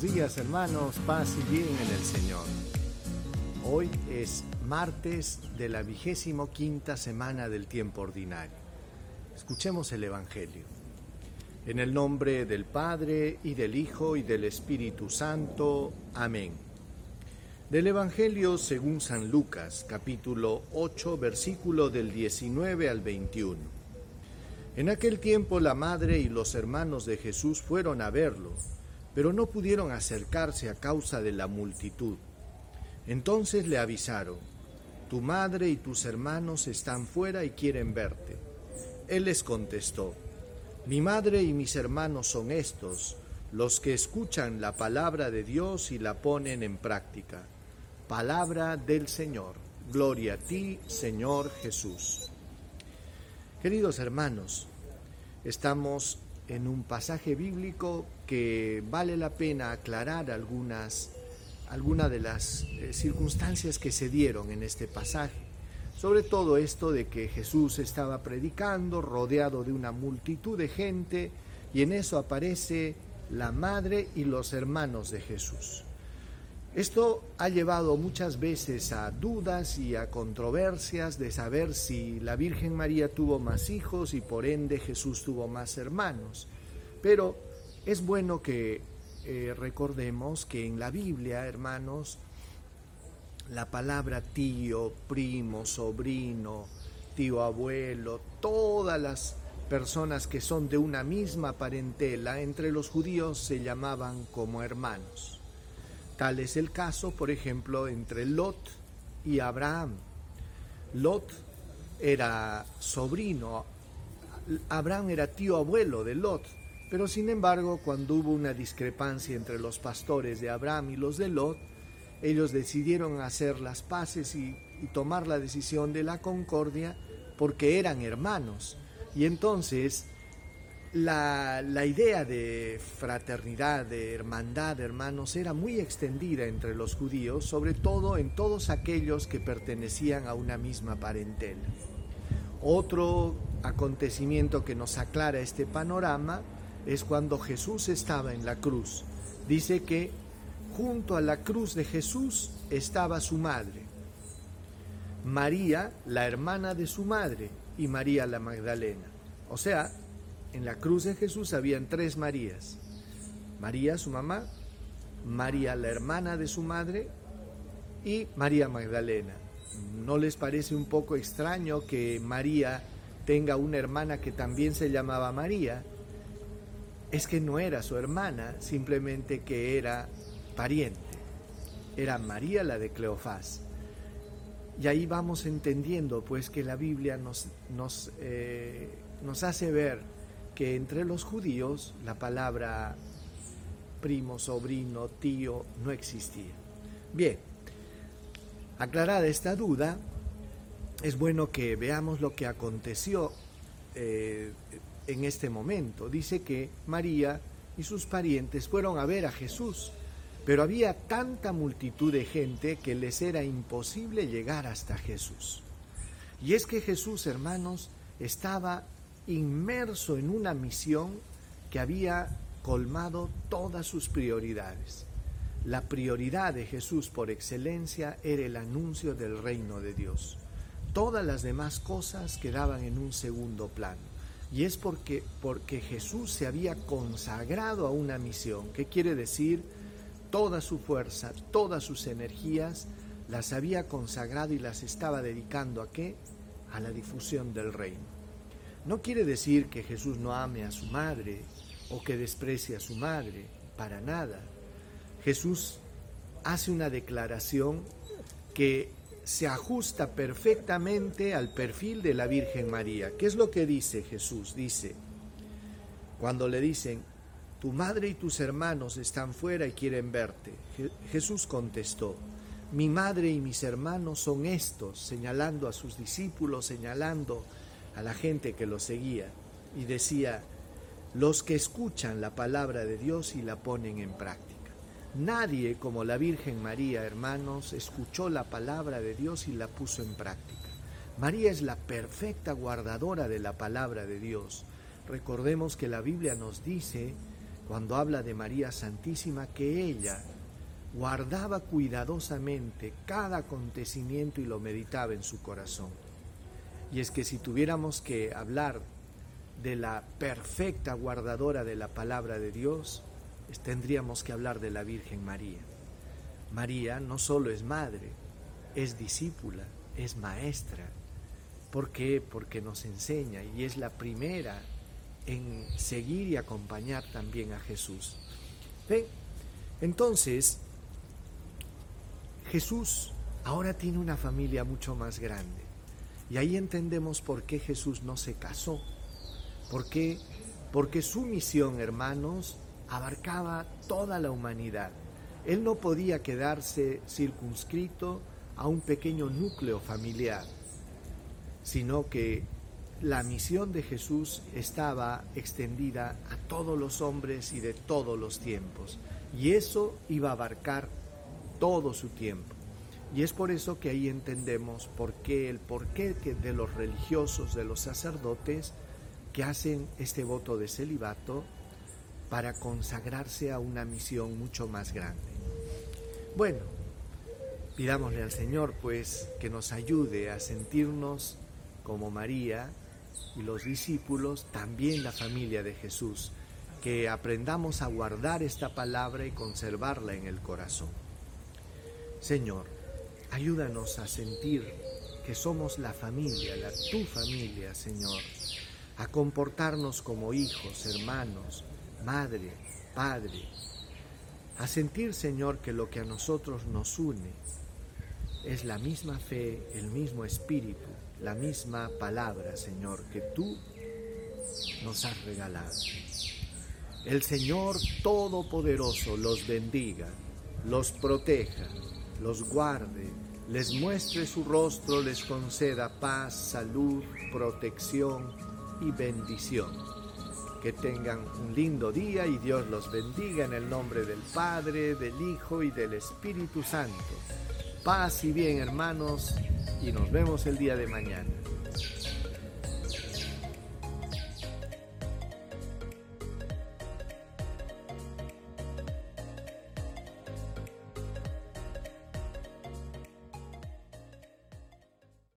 Días hermanos, paz y bien en el Señor. Hoy es martes de la vigésimo quinta semana del tiempo ordinario. Escuchemos el Evangelio. En el nombre del Padre y del Hijo y del Espíritu Santo. Amén. Del Evangelio según San Lucas, capítulo 8, versículo del 19 al 21. En aquel tiempo la madre y los hermanos de Jesús fueron a verlo pero no pudieron acercarse a causa de la multitud. Entonces le avisaron, tu madre y tus hermanos están fuera y quieren verte. Él les contestó, mi madre y mis hermanos son estos, los que escuchan la palabra de Dios y la ponen en práctica. Palabra del Señor. Gloria a ti, Señor Jesús. Queridos hermanos, estamos en un pasaje bíblico que vale la pena aclarar algunas, algunas de las eh, circunstancias que se dieron en este pasaje. Sobre todo esto de que Jesús estaba predicando rodeado de una multitud de gente y en eso aparece la madre y los hermanos de Jesús. Esto ha llevado muchas veces a dudas y a controversias de saber si la Virgen María tuvo más hijos y por ende Jesús tuvo más hermanos. Pero es bueno que eh, recordemos que en la Biblia, hermanos, la palabra tío, primo, sobrino, tío abuelo, todas las personas que son de una misma parentela entre los judíos se llamaban como hermanos. Tal es el caso, por ejemplo, entre Lot y Abraham. Lot era sobrino, Abraham era tío abuelo de Lot, pero sin embargo, cuando hubo una discrepancia entre los pastores de Abraham y los de Lot, ellos decidieron hacer las paces y, tomar la decisión de la concordia porque eran hermanos. Y entonces la, idea de fraternidad, de hermandad, hermanos, era muy extendida entre los judíos, sobre todo en todos aquellos que pertenecían a una misma parentela. Otro acontecimiento que nos aclara este panorama es cuando Jesús estaba en la cruz. Dice que junto a la cruz de Jesús estaba su madre, María, la hermana de su madre, y María la Magdalena. O sea, en la cruz de Jesús habían tres Marías. María, su mamá, María, la hermana de su madre, y María Magdalena. ¿No les parece un poco extraño que María tenga una hermana que también se llamaba María? Es que no era su hermana, simplemente que era pariente. Era María la de Cleofás. Y ahí vamos entendiendo pues que la Biblia nos, nos, eh, nos hace ver que entre los judíos la palabra primo, sobrino, tío no existía. Bien, aclarada esta duda, es bueno que veamos lo que aconteció eh, en este momento. Dice que María y sus parientes fueron a ver a Jesús, pero había tanta multitud de gente que les era imposible llegar hasta Jesús. Y es que Jesús, hermanos, estaba inmerso en una misión que había colmado todas sus prioridades. La prioridad de Jesús por excelencia era el anuncio del reino de Dios. Todas las demás cosas quedaban en un segundo plano. Y es porque, porque Jesús se había consagrado a una misión, que quiere decir toda su fuerza, todas sus energías, las había consagrado y las estaba dedicando a qué? A la difusión del reino. No quiere decir que Jesús no ame a su madre o que desprecie a su madre, para nada. Jesús hace una declaración que se ajusta perfectamente al perfil de la Virgen María. ¿Qué es lo que dice Jesús? Dice, cuando le dicen, tu madre y tus hermanos están fuera y quieren verte, Jesús contestó, mi madre y mis hermanos son estos, señalando a sus discípulos, señalando a la gente que lo seguía y decía, los que escuchan la palabra de Dios y la ponen en práctica. Nadie como la Virgen María, hermanos, escuchó la palabra de Dios y la puso en práctica. María es la perfecta guardadora de la palabra de Dios. Recordemos que la Biblia nos dice cuando habla de María Santísima que ella guardaba cuidadosamente cada acontecimiento y lo meditaba en su corazón. Y es que si tuviéramos que hablar de la perfecta guardadora de la palabra de Dios, tendríamos que hablar de la Virgen María. María no solo es madre, es discípula, es maestra. ¿Por qué? Porque nos enseña y es la primera en seguir y acompañar también a Jesús. Entonces, Jesús ahora tiene una familia mucho más grande. Y ahí entendemos por qué Jesús no se casó. ¿Por qué? Porque su misión, hermanos, abarcaba toda la humanidad. Él no podía quedarse circunscrito a un pequeño núcleo familiar, sino que la misión de Jesús estaba extendida a todos los hombres y de todos los tiempos. Y eso iba a abarcar todo su tiempo. Y es por eso que ahí entendemos por qué el porqué de los religiosos, de los sacerdotes que hacen este voto de celibato para consagrarse a una misión mucho más grande. Bueno, pidámosle al Señor pues que nos ayude a sentirnos como María y los discípulos, también la familia de Jesús, que aprendamos a guardar esta palabra y conservarla en el corazón. Señor, ayúdanos a sentir que somos la familia, la tu familia, Señor, a comportarnos como hijos, hermanos, madre, padre, a sentir, Señor, que lo que a nosotros nos une es la misma fe, el mismo espíritu, la misma palabra, Señor, que tú nos has regalado. El Señor Todopoderoso los bendiga, los proteja, los guarde, les muestre su rostro, les conceda paz, salud, protección y bendición. Que tengan un lindo día y Dios los bendiga en el nombre del Padre, del Hijo y del Espíritu Santo. Paz y bien hermanos y nos vemos el día de mañana.